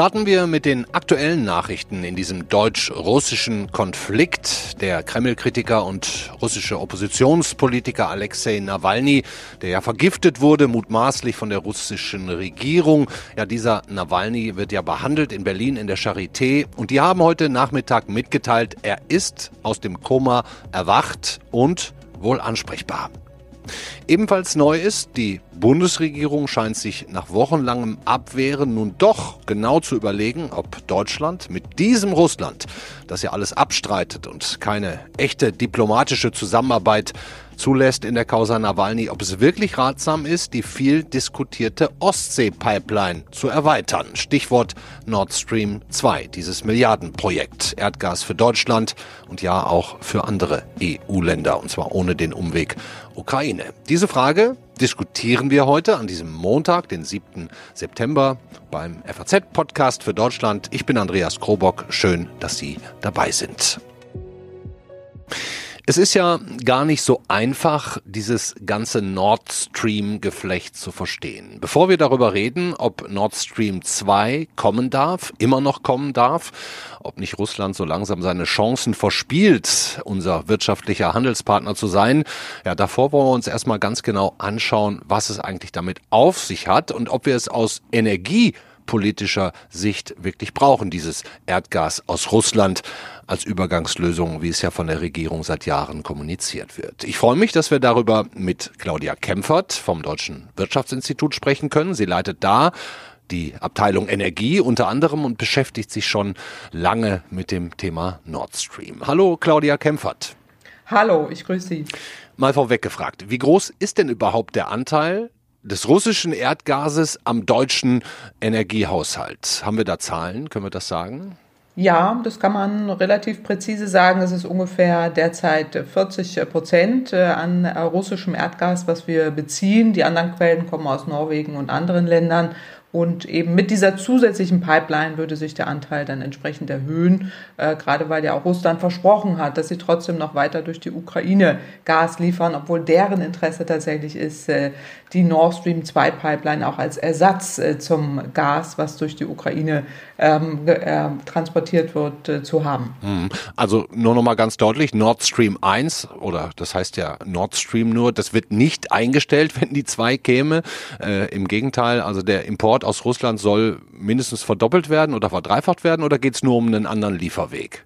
Starten wir mit den aktuellen Nachrichten in diesem deutsch-russischen Konflikt. Der Kreml-Kritiker und russische Oppositionspolitiker Alexei Nawalny, der ja vergiftet wurde, mutmaßlich von der russischen Regierung. Ja, dieser Nawalny wird ja behandelt in Berlin in der Charité und die haben heute Nachmittag mitgeteilt, er ist aus dem Koma erwacht und wohl ansprechbar. Ebenfalls neu ist, die Bundesregierung scheint sich nach wochenlangem Abwehren nun doch genau zu überlegen, ob Deutschland mit diesem Russland, das ja alles abstreitet und keine echte diplomatische Zusammenarbeit zulässt in der Causa Nawalny, ob es wirklich ratsam ist, die viel diskutierte Ostsee-Pipeline zu erweitern. Stichwort Nord Stream 2, dieses Milliardenprojekt. Erdgas für Deutschland und ja auch für andere EU-Länder, und zwar ohne den Umweg Ukraine. Diese Frage diskutieren wir heute an diesem Montag, den 7. September beim FAZ-Podcast für Deutschland. Ich bin Andreas Krobock. Schön, dass Sie dabei sind. Es ist ja gar nicht so einfach, dieses ganze Nord Stream-Geflecht zu verstehen. Bevor wir darüber reden, ob Nord Stream 2 kommen darf, immer noch kommen darf, ob nicht Russland so langsam seine Chancen verspielt, unser wirtschaftlicher Handelspartner zu sein, ja, davor wollen wir uns erstmal ganz genau anschauen, was es eigentlich damit auf sich hat und ob wir es aus Energie politischer Sicht wirklich brauchen, dieses Erdgas aus Russland als Übergangslösung, wie es ja von der Regierung seit Jahren kommuniziert wird. Ich freue mich, dass wir darüber mit Claudia Kempfert vom Deutschen Wirtschaftsinstitut sprechen können. Sie leitet da die Abteilung Energie unter anderem und beschäftigt sich schon lange mit dem Thema Nord Stream. Hallo Claudia Kempfert. Hallo, ich grüße Sie. Mal vorweg gefragt, wie groß ist denn überhaupt der Anteil des russischen Erdgases am deutschen Energiehaushalt. Haben wir da Zahlen? Können wir das sagen? Ja, das kann man relativ präzise sagen. Es ist ungefähr derzeit 40 Prozent äh, an russischem Erdgas, was wir beziehen. Die anderen Quellen kommen aus Norwegen und anderen Ländern. Und eben mit dieser zusätzlichen Pipeline würde sich der Anteil dann entsprechend erhöhen, äh, gerade weil ja auch Russland versprochen hat, dass sie trotzdem noch weiter durch die Ukraine Gas liefern, obwohl deren Interesse tatsächlich ist, äh, die Nord Stream 2 Pipeline auch als Ersatz äh, zum Gas, was durch die Ukraine ähm, äh, transportiert wird, äh, zu haben. Hm. Also nur noch mal ganz deutlich, Nord Stream 1 oder das heißt ja Nord Stream nur, das wird nicht eingestellt, wenn die 2 käme. Äh, Im Gegenteil, also der Import aus Russland soll mindestens verdoppelt werden oder verdreifacht werden oder geht es nur um einen anderen Lieferweg?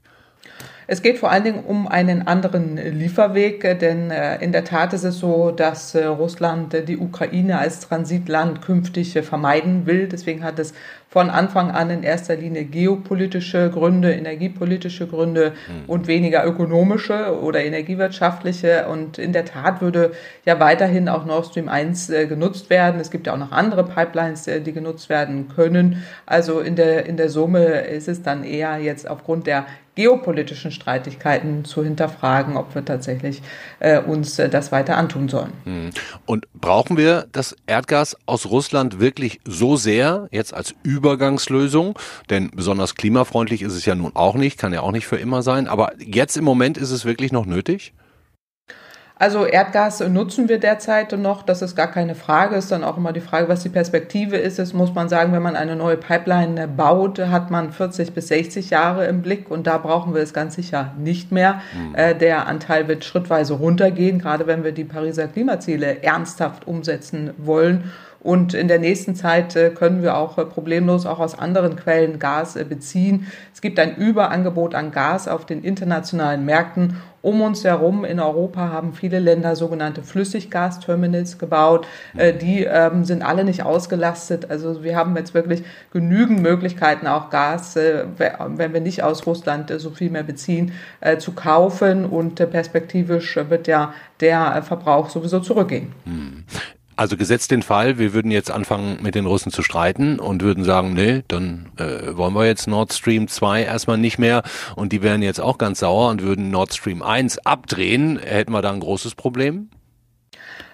Es geht vor allen Dingen um einen anderen Lieferweg, äh, denn äh, in der Tat ist es so, dass äh, Russland die Ukraine als Transitland künftig vermeiden will. Deswegen hat es von Anfang an in erster Linie geopolitische Gründe, energiepolitische Gründe mhm. und weniger ökonomische oder energiewirtschaftliche. Und in der Tat würde ja weiterhin auch Nord Stream 1 genutzt werden. Es gibt ja auch noch andere Pipelines, die genutzt werden können. Also in der, in der Summe ist es dann eher jetzt aufgrund der geopolitischen Streitigkeiten zu hinterfragen, ob wir tatsächlich äh, uns äh, das weiter antun sollen. Hm. Und brauchen wir das Erdgas aus Russland wirklich so sehr jetzt als Übergangslösung? Denn besonders klimafreundlich ist es ja nun auch nicht, kann ja auch nicht für immer sein. Aber jetzt im Moment ist es wirklich noch nötig? Also Erdgas nutzen wir derzeit noch, das ist gar keine Frage. Ist dann auch immer die Frage, was die Perspektive ist. Es muss man sagen, wenn man eine neue Pipeline baut, hat man 40 bis 60 Jahre im Blick und da brauchen wir es ganz sicher nicht mehr. Mhm. Der Anteil wird schrittweise runtergehen, gerade wenn wir die Pariser Klimaziele ernsthaft umsetzen wollen. Und in der nächsten Zeit äh, können wir auch äh, problemlos auch aus anderen Quellen Gas beziehen. Es gibt ein Überangebot an Gas auf den internationalen Märkten um uns herum in Europa haben viele Länder sogenannte Flüssiggasterminals gebaut. Äh, die ähm, sind alle nicht ausgelastet. Also wir haben jetzt wirklich genügend Möglichkeiten, auch Gas, äh, wenn wir nicht aus Russland äh, so viel mehr beziehen, äh, zu kaufen. Und äh, perspektivisch wird ja der Verbrauch sowieso zurückgehen. Hm. Also gesetzt den Fall, wir würden jetzt anfangen mit den Russen zu streiten und würden sagen, nee, dann äh, wollen wir jetzt Nord Stream 2 erstmal nicht mehr und die wären jetzt auch ganz sauer und würden Nord Stream 1 abdrehen, hätten wir da ein großes Problem?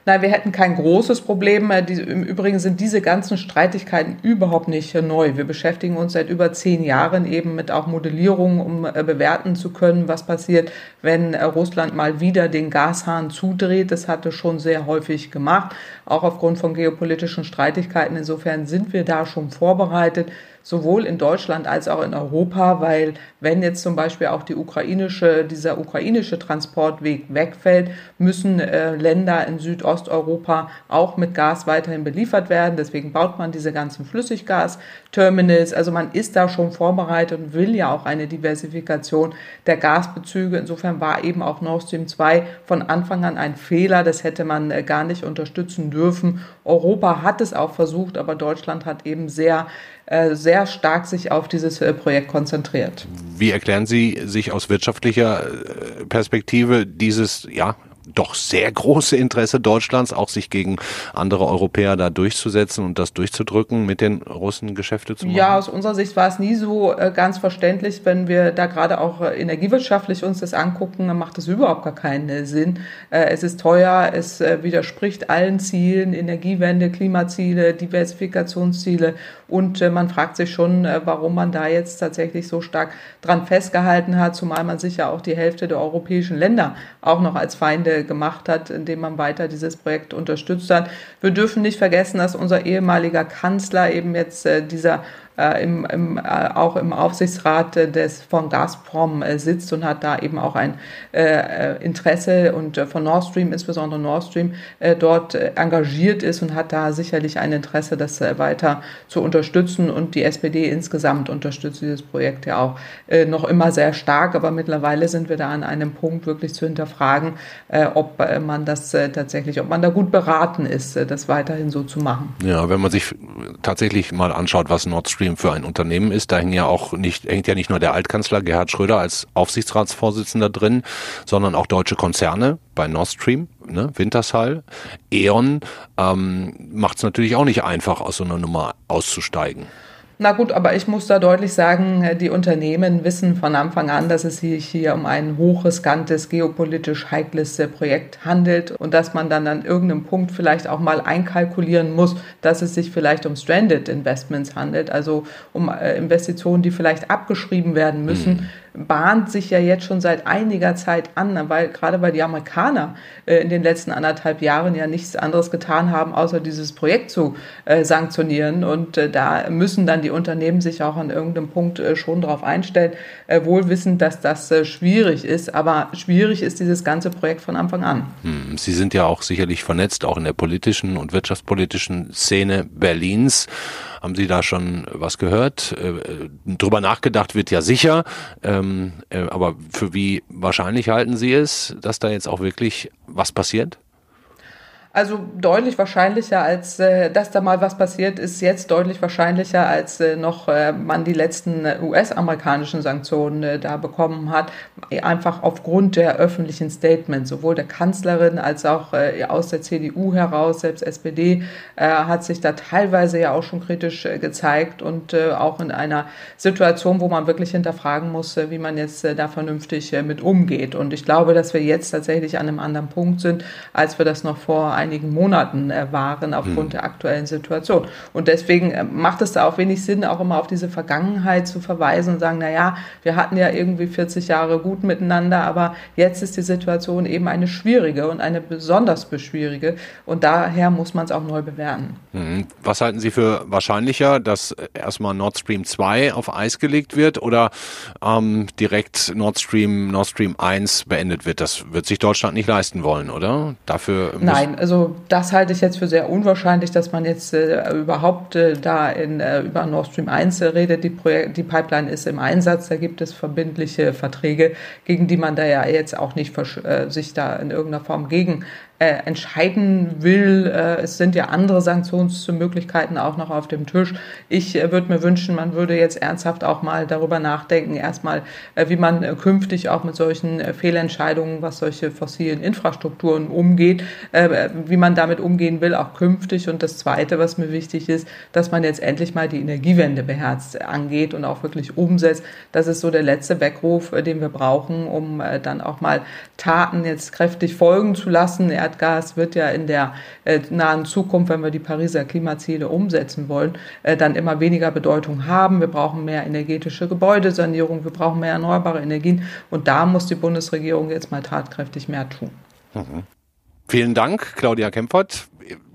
Nein, wir hätten kein großes Problem. Im Übrigen sind diese ganzen Streitigkeiten überhaupt nicht neu. Wir beschäftigen uns seit über zehn Jahren eben mit auch Modellierungen, um äh, bewerten zu können, was passiert, wenn äh, Russland mal wieder den Gashahn zudreht. Das hatte schon sehr häufig gemacht, auch aufgrund von geopolitischen Streitigkeiten. Insofern sind wir da schon vorbereitet sowohl in Deutschland als auch in Europa, weil wenn jetzt zum Beispiel auch die ukrainische, dieser ukrainische Transportweg wegfällt, müssen äh, Länder in Südosteuropa auch mit Gas weiterhin beliefert werden. Deswegen baut man diese ganzen Flüssiggasterminals. Also man ist da schon vorbereitet und will ja auch eine Diversifikation der Gasbezüge. Insofern war eben auch Nord Stream 2 von Anfang an ein Fehler. Das hätte man äh, gar nicht unterstützen dürfen. Europa hat es auch versucht, aber Deutschland hat eben sehr sehr stark sich auf dieses äh, Projekt konzentriert. Wie erklären Sie sich aus wirtschaftlicher äh, Perspektive dieses, ja, doch sehr große Interesse Deutschlands, auch sich gegen andere Europäer da durchzusetzen und das durchzudrücken, mit den Russen Geschäfte zu machen? Ja, aus unserer Sicht war es nie so äh, ganz verständlich, wenn wir da gerade auch äh, energiewirtschaftlich uns das angucken, dann macht das überhaupt gar keinen äh, Sinn. es ist teuer, es widerspricht allen Zielen, Energiewende, Klimaziele, Diversifikationsziele und man fragt sich schon, warum man da jetzt tatsächlich so stark dran festgehalten hat, zumal man sicher auch die Hälfte der europäischen Länder auch noch als Feinde gemacht hat, indem man weiter dieses Projekt unterstützt hat. Wir dürfen nicht vergessen, dass unser ehemaliger Kanzler eben jetzt äh, dieser im, im, äh, auch im Aufsichtsrat des, von Gazprom äh, sitzt und hat da eben auch ein äh, Interesse und äh, von Nord Stream, insbesondere Nord Stream, äh, dort engagiert ist und hat da sicherlich ein Interesse, das weiter zu unterstützen. Und die SPD insgesamt unterstützt dieses Projekt ja auch noch immer sehr stark. Aber mittlerweile sind wir da an einem Punkt, wirklich zu hinterfragen, ob man das tatsächlich, ob man da gut beraten ist, das weiterhin so zu machen. Ja, wenn man sich tatsächlich mal anschaut, was Nord Stream für ein Unternehmen ist. Da hängt ja auch nicht, hängt ja nicht nur der Altkanzler Gerhard Schröder als Aufsichtsratsvorsitzender drin, sondern auch deutsche Konzerne bei Nord Stream, ne, Wintershall, E.ON, ähm, macht es natürlich auch nicht einfach, aus so einer Nummer auszusteigen. Na gut, aber ich muss da deutlich sagen, die Unternehmen wissen von Anfang an, dass es sich hier um ein hochriskantes, geopolitisch heikles Projekt handelt und dass man dann an irgendeinem Punkt vielleicht auch mal einkalkulieren muss, dass es sich vielleicht um Stranded Investments handelt, also um äh, Investitionen, die vielleicht abgeschrieben werden müssen. Mhm bahnt sich ja jetzt schon seit einiger Zeit an, weil gerade weil die Amerikaner äh, in den letzten anderthalb Jahren ja nichts anderes getan haben, außer dieses Projekt zu äh, sanktionieren. Und äh, da müssen dann die Unternehmen sich auch an irgendeinem Punkt schon darauf einstellen, wohl wissend, dass das schwierig ist. Aber schwierig ist dieses ganze Projekt von Anfang an. Hm, Sie sind ja auch sicherlich vernetzt, auch in der politischen und wirtschaftspolitischen Szene Berlins. Haben Sie da schon was gehört? Äh, drüber nachgedacht wird ja sicher. Ähm, äh, aber für wie wahrscheinlich halten Sie es, dass da jetzt auch wirklich was passiert? Also deutlich wahrscheinlicher, als äh, dass da mal was passiert, ist jetzt deutlich wahrscheinlicher, als äh, noch äh, man die letzten US-amerikanischen Sanktionen äh, da bekommen hat. Einfach aufgrund der öffentlichen Statements, sowohl der Kanzlerin als auch äh, aus der CDU heraus, selbst SPD äh, hat sich da teilweise ja auch schon kritisch gezeigt und auch in einer Situation, wo man wirklich hinterfragen muss, wie man jetzt da vernünftig mit umgeht. Und ich glaube, dass wir jetzt tatsächlich an einem anderen Punkt sind, als wir das noch vor einigen Monaten äh, waren aufgrund mhm. der aktuellen Situation. Und deswegen äh, macht es da auch wenig Sinn, auch immer auf diese Vergangenheit zu verweisen und sagen, na ja, wir hatten ja irgendwie 40 Jahre gut miteinander, aber jetzt ist die Situation eben eine schwierige und eine besonders beschwierige und daher muss man es auch neu bewerten. Mhm. Was halten Sie für wahrscheinlicher, dass erstmal Nord Stream 2 auf Eis gelegt wird oder ähm, direkt Nord Stream, Nord Stream 1 beendet wird? Das wird sich Deutschland nicht leisten wollen, oder? Dafür Nein, also also das halte ich jetzt für sehr unwahrscheinlich, dass man jetzt äh, überhaupt äh, da in, äh, über Nord Stream 1 redet. Die, Projek die Pipeline ist im Einsatz, da gibt es verbindliche Verträge, gegen die man da ja jetzt auch nicht äh, sich da in irgendeiner Form gegen äh, entscheiden will. Äh, es sind ja andere Sanktionsmöglichkeiten auch noch auf dem Tisch. Ich äh, würde mir wünschen, man würde jetzt ernsthaft auch mal darüber nachdenken, erstmal, äh, wie man äh, künftig auch mit solchen äh, Fehlentscheidungen, was solche fossilen Infrastrukturen umgeht, wie man damit umgehen will, auch künftig. Und das Zweite, was mir wichtig ist, dass man jetzt endlich mal die Energiewende beherzt angeht und auch wirklich umsetzt. Das ist so der letzte Weckruf, den wir brauchen, um dann auch mal Taten jetzt kräftig folgen zu lassen. Er Erdgas wird ja in der äh, nahen Zukunft, wenn wir die Pariser Klimaziele umsetzen wollen, äh, dann immer weniger Bedeutung haben. Wir brauchen mehr energetische Gebäudesanierung, wir brauchen mehr erneuerbare Energien und da muss die Bundesregierung jetzt mal tatkräftig mehr tun. Mhm. Vielen Dank, Claudia Kempfert.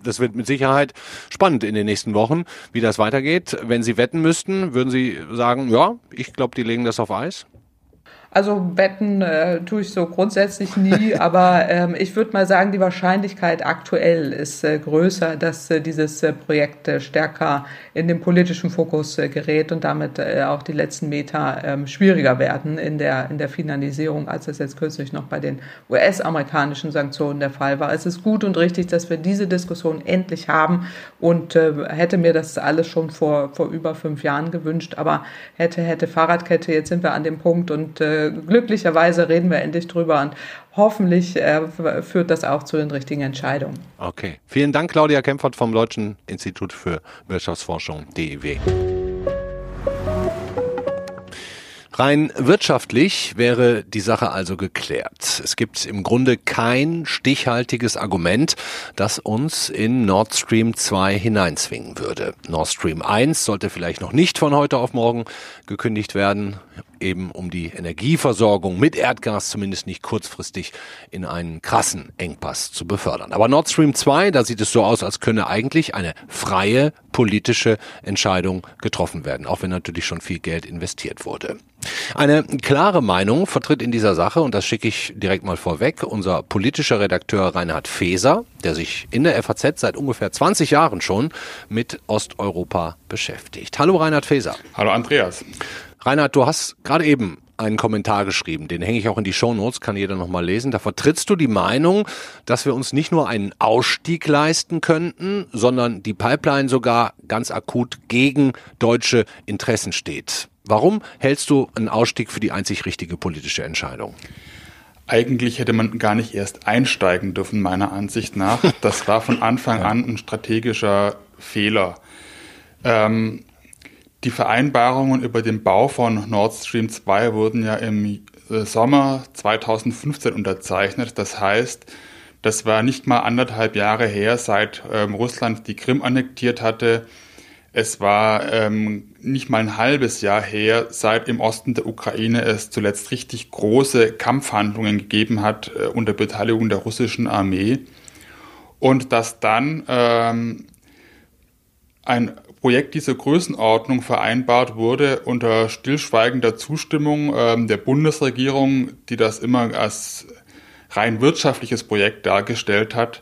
Das wird mit Sicherheit spannend in den nächsten Wochen, wie das weitergeht. Wenn Sie wetten müssten, würden Sie sagen, ja, ich glaube, die legen das auf Eis? Also wetten äh, tue ich so grundsätzlich nie, aber ähm, ich würde mal sagen, die Wahrscheinlichkeit aktuell ist äh, größer, dass äh, dieses äh, Projekt äh, stärker in den politischen Fokus äh, gerät und damit äh, auch die letzten Meter äh, schwieriger werden in der, in der Finalisierung, als es jetzt kürzlich noch bei den US-amerikanischen Sanktionen der Fall war. Es ist gut und richtig, dass wir diese Diskussion endlich haben und äh, hätte mir das alles schon vor, vor über fünf Jahren gewünscht, aber hätte, hätte Fahrradkette, jetzt sind wir an dem Punkt und äh, glücklicherweise reden wir endlich drüber und hoffentlich äh, führt das auch zu den richtigen Entscheidungen. Okay. Vielen Dank, Claudia Kempfert vom Deutschen Institut für Wirtschaftsforschung, DIW. Rein wirtschaftlich wäre die Sache also geklärt. Es gibt im Grunde kein stichhaltiges Argument, das uns in Nord Stream 2 hineinzwingen würde. Nord Stream 1 sollte vielleicht noch nicht von heute auf morgen gekündigt werden eben um die Energieversorgung mit Erdgas zumindest nicht kurzfristig in einen krassen Engpass zu befördern. Aber Nord Stream 2, da sieht es so aus, als könne eigentlich eine freie politische Entscheidung getroffen werden, auch wenn natürlich schon viel Geld investiert wurde. Eine klare Meinung vertritt in dieser Sache, und das schicke ich direkt mal vorweg, unser politischer Redakteur Reinhard Feser, der sich in der FAZ seit ungefähr 20 Jahren schon mit Osteuropa beschäftigt. Hallo Reinhard Feser. Hallo Andreas. Reinhard, du hast gerade eben einen Kommentar geschrieben, den hänge ich auch in die Show Notes, kann jeder nochmal lesen. Da vertrittst du die Meinung, dass wir uns nicht nur einen Ausstieg leisten könnten, sondern die Pipeline sogar ganz akut gegen deutsche Interessen steht. Warum hältst du einen Ausstieg für die einzig richtige politische Entscheidung? Eigentlich hätte man gar nicht erst einsteigen dürfen, meiner Ansicht nach. Das war von Anfang an ein strategischer Fehler. Ähm, die Vereinbarungen über den Bau von Nord Stream 2 wurden ja im äh, Sommer 2015 unterzeichnet. Das heißt, das war nicht mal anderthalb Jahre her, seit ähm, Russland die Krim annektiert hatte. Es war ähm, nicht mal ein halbes Jahr her, seit im Osten der Ukraine es zuletzt richtig große Kampfhandlungen gegeben hat äh, unter Beteiligung der russischen Armee. Und dass dann ähm, ein Projekt dieser Größenordnung vereinbart wurde unter stillschweigender Zustimmung ähm, der Bundesregierung, die das immer als rein wirtschaftliches Projekt dargestellt hat.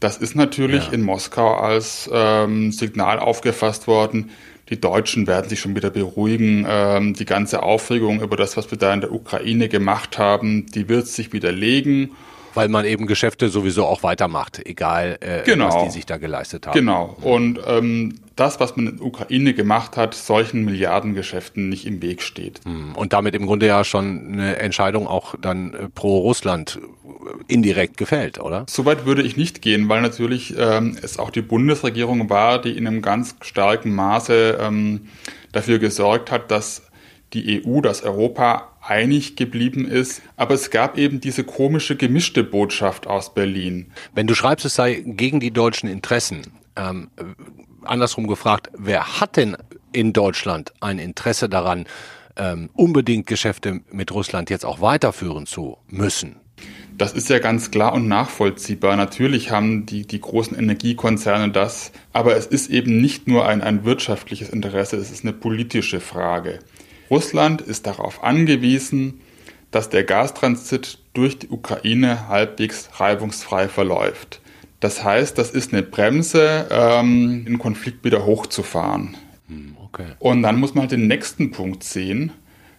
Das ist natürlich ja. in Moskau als ähm, Signal aufgefasst worden. Die Deutschen werden sich schon wieder beruhigen. Ähm, die ganze Aufregung über das, was wir da in der Ukraine gemacht haben, die wird sich widerlegen weil man eben Geschäfte sowieso auch weitermacht, egal äh, genau. was die sich da geleistet haben. Genau. Und ähm, das, was man in der Ukraine gemacht hat, solchen Milliardengeschäften nicht im Weg steht. Hm. Und damit im Grunde ja schon eine Entscheidung auch dann äh, pro Russland äh, indirekt gefällt, oder? Soweit würde ich nicht gehen, weil natürlich ähm, es auch die Bundesregierung war, die in einem ganz starken Maße ähm, dafür gesorgt hat, dass die EU, dass Europa einig geblieben ist. Aber es gab eben diese komische gemischte Botschaft aus Berlin. Wenn du schreibst, es sei gegen die deutschen Interessen, ähm, andersrum gefragt, wer hat denn in Deutschland ein Interesse daran, ähm, unbedingt Geschäfte mit Russland jetzt auch weiterführen zu müssen? Das ist ja ganz klar und nachvollziehbar. Natürlich haben die, die großen Energiekonzerne das, aber es ist eben nicht nur ein, ein wirtschaftliches Interesse, es ist eine politische Frage. Russland ist darauf angewiesen, dass der Gastransit durch die Ukraine halbwegs reibungsfrei verläuft. Das heißt, das ist eine Bremse, ähm, den Konflikt wieder hochzufahren. Hm, okay. Und dann muss man halt den nächsten Punkt sehen,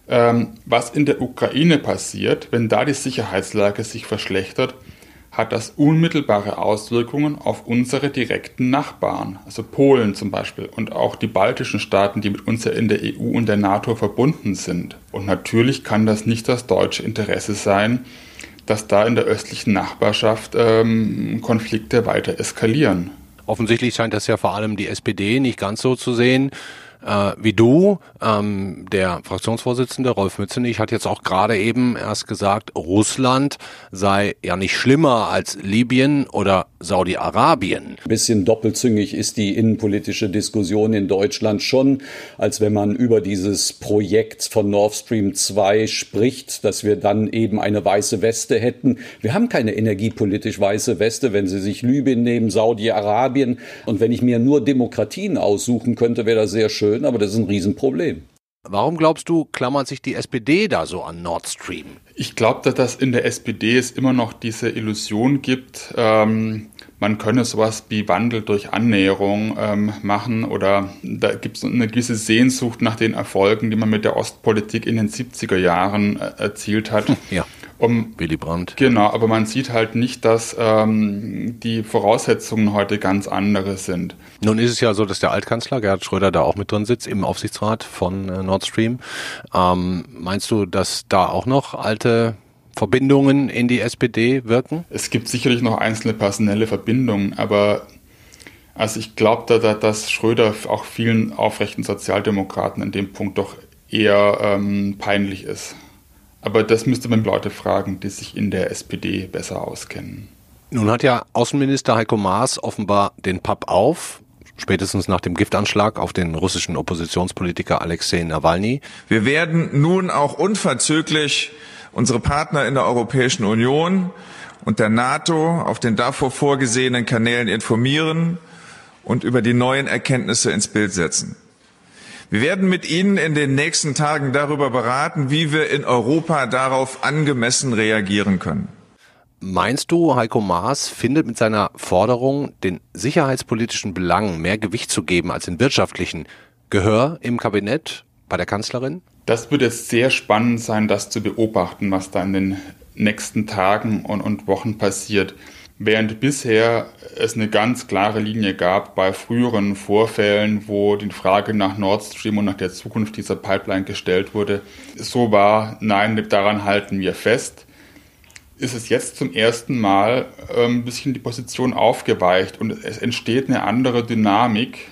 ähm, was in der Ukraine passiert, wenn da die Sicherheitslage sich verschlechtert hat das unmittelbare Auswirkungen auf unsere direkten Nachbarn, also Polen zum Beispiel und auch die baltischen Staaten, die mit uns ja in der EU und der NATO verbunden sind. Und natürlich kann das nicht das deutsche Interesse sein, dass da in der östlichen Nachbarschaft ähm, Konflikte weiter eskalieren. Offensichtlich scheint das ja vor allem die SPD nicht ganz so zu sehen. Äh, wie du. Ähm, der Fraktionsvorsitzende Rolf Mützenich hat jetzt auch gerade eben erst gesagt, Russland sei ja nicht schlimmer als Libyen oder Saudi-Arabien. Ein bisschen doppelzüngig ist die innenpolitische Diskussion in Deutschland schon, als wenn man über dieses Projekt von Nord Stream 2 spricht, dass wir dann eben eine weiße Weste hätten. Wir haben keine energiepolitisch weiße Weste, wenn Sie sich Libyen nehmen, Saudi-Arabien. Und wenn ich mir nur Demokratien aussuchen könnte, wäre das sehr schön, aber das ist ein Riesenproblem. Warum glaubst du, klammert sich die SPD da so an Nord Stream? Ich glaube, dass in der SPD es immer noch diese Illusion gibt, ähm, man könne sowas wie Wandel durch Annäherung ähm, machen oder da gibt es eine gewisse Sehnsucht nach den Erfolgen, die man mit der Ostpolitik in den 70er Jahren äh, erzielt hat. Ja. Um, Willy Brandt. Genau, aber man sieht halt nicht, dass ähm, die Voraussetzungen heute ganz andere sind. Nun ist es ja so, dass der Altkanzler Gerhard Schröder da auch mit drin sitzt im Aufsichtsrat von äh, Nord Stream. Ähm, meinst du, dass da auch noch alte Verbindungen in die SPD wirken? Es gibt sicherlich noch einzelne personelle Verbindungen, aber also ich glaube, da, dass Schröder auch vielen aufrechten Sozialdemokraten in dem Punkt doch eher ähm, peinlich ist. Aber das müsste man Leute fragen, die sich in der SPD besser auskennen. Nun hat ja Außenminister Heiko Maas offenbar den Papp auf, spätestens nach dem Giftanschlag auf den russischen Oppositionspolitiker Alexei Nawalny. Wir werden nun auch unverzüglich unsere Partner in der Europäischen Union und der NATO auf den davor vorgesehenen Kanälen informieren und über die neuen Erkenntnisse ins Bild setzen. Wir werden mit Ihnen in den nächsten Tagen darüber beraten, wie wir in Europa darauf angemessen reagieren können. Meinst du, Heiko Maas findet mit seiner Forderung, den sicherheitspolitischen Belangen mehr Gewicht zu geben als den wirtschaftlichen, Gehör im Kabinett bei der Kanzlerin? Das wird jetzt sehr spannend sein, das zu beobachten, was da in den nächsten Tagen und, und Wochen passiert. Während bisher es eine ganz klare Linie gab bei früheren Vorfällen, wo die Frage nach Nord Stream und nach der Zukunft dieser Pipeline gestellt wurde, so war, nein, daran halten wir fest, ist es jetzt zum ersten Mal ähm, ein bisschen die Position aufgeweicht und es entsteht eine andere Dynamik,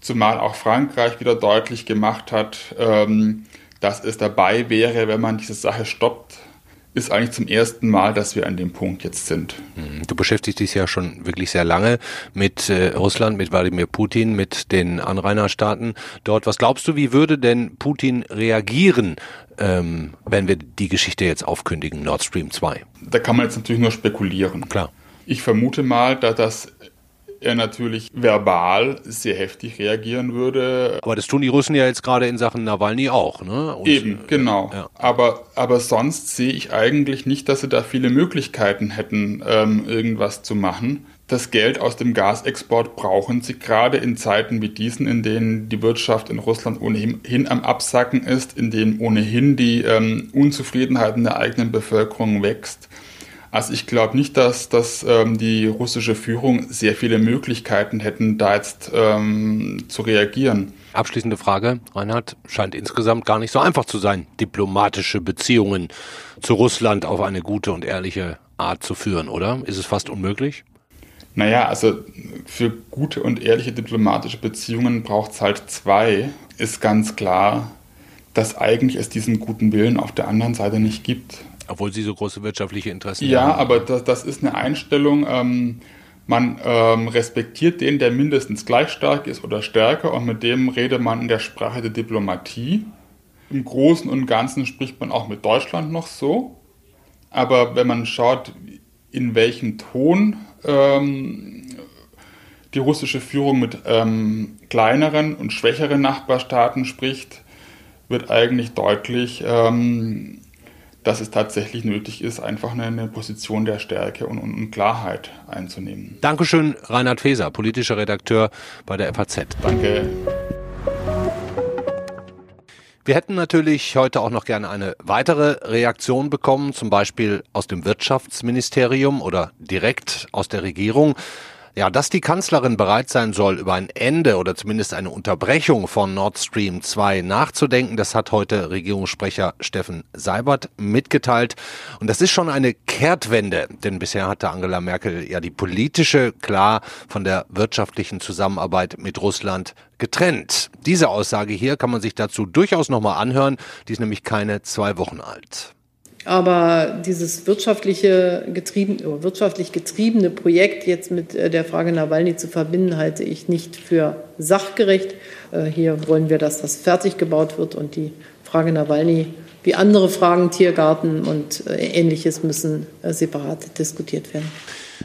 zumal auch Frankreich wieder deutlich gemacht hat, ähm, dass es dabei wäre, wenn man diese Sache stoppt, ist eigentlich zum ersten Mal, dass wir an dem Punkt jetzt sind. Hm, du beschäftigst dich ja schon wirklich sehr lange mit äh, Russland, mit Wladimir Putin, mit den Anrainerstaaten dort. Was glaubst du, wie würde denn Putin reagieren, ähm, wenn wir die Geschichte jetzt aufkündigen, Nord Stream 2? Da kann man jetzt natürlich nur spekulieren. Klar. Ich vermute mal, dass das er natürlich verbal sehr heftig reagieren würde. Aber das tun die Russen ja jetzt gerade in Sachen Nawalny auch, ne? Und, Eben, genau. Ja. Aber, aber sonst sehe ich eigentlich nicht, dass sie da viele Möglichkeiten hätten, ähm, irgendwas zu machen. Das Geld aus dem Gasexport brauchen sie gerade in Zeiten wie diesen, in denen die Wirtschaft in Russland ohnehin am Absacken ist, in denen ohnehin die ähm, Unzufriedenheit in der eigenen Bevölkerung wächst. Also ich glaube nicht, dass, dass ähm, die russische Führung sehr viele Möglichkeiten hätten, da jetzt ähm, zu reagieren. Abschließende Frage, Reinhard, scheint insgesamt gar nicht so einfach zu sein, diplomatische Beziehungen zu Russland auf eine gute und ehrliche Art zu führen, oder? Ist es fast unmöglich? Naja, also für gute und ehrliche diplomatische Beziehungen braucht es halt zwei. Ist ganz klar, dass eigentlich es diesen guten Willen auf der anderen Seite nicht gibt. Obwohl sie so große wirtschaftliche Interessen ja, haben. Ja, aber das, das, ist eine Einstellung, ähm, man ähm, respektiert den, der mindestens gleich stark ist oder stärker und mit dem redet man in der Sprache der Diplomatie. Im Großen und Ganzen spricht man auch mit Deutschland noch so. Aber wenn man schaut, in welchem Ton ähm, die russische Führung mit ähm, kleineren und schwächeren Nachbarstaaten spricht, wird eigentlich deutlich, ähm, dass es tatsächlich nötig ist, einfach eine, eine Position der Stärke und, und, Klarheit einzunehmen. Dankeschön, Reinhard Feser, politischer Redakteur bei der FAZ. Danke. Wir hätten natürlich heute auch noch gerne eine weitere Reaktion bekommen, zum Beispiel aus dem Wirtschaftsministerium oder direkt aus der Regierung. Ja, dass die Kanzlerin bereit sein soll, über ein Ende oder zumindest eine Unterbrechung von Nord Stream 2 nachzudenken, das hat heute Regierungssprecher Steffen Seibert mitgeteilt. Und das ist schon eine Kehrtwende, denn bisher hatte Angela Merkel ja die politische klar von der wirtschaftlichen Zusammenarbeit mit Russland getrennt. Diese Aussage hier kann man sich dazu durchaus nochmal anhören. Die ist nämlich keine zwei Wochen alt. Aber dieses wirtschaftliche getrieben, wirtschaftlich getriebene Projekt jetzt mit äh, der Frage Nawalny zu verbinden, halte ich nicht für sachgerecht. Äh, hier wollen wir, dass das fertig gebaut wird und die Frage Nawalny wie andere Fragen, Tiergarten und äh, ähnliches müssen separat diskutiert werden.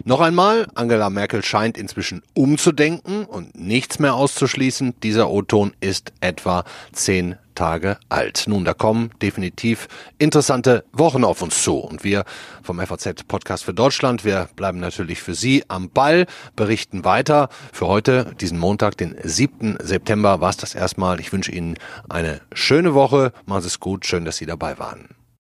Noch einmal, Angela Merkel scheint inzwischen umzudenken und nichts mehr auszuschließen. Dieser O-Ton ist etwa zehn Tage alt. Nun, da kommen definitiv interessante Wochen auf uns zu. Und wir vom FAZ Podcast für Deutschland, wir bleiben natürlich für Sie am Ball, berichten weiter. Für heute, diesen Montag, den 7. September, war es das erstmal. Ich wünsche Ihnen eine schöne Woche. Machen Sie es gut. Schön, dass Sie dabei waren.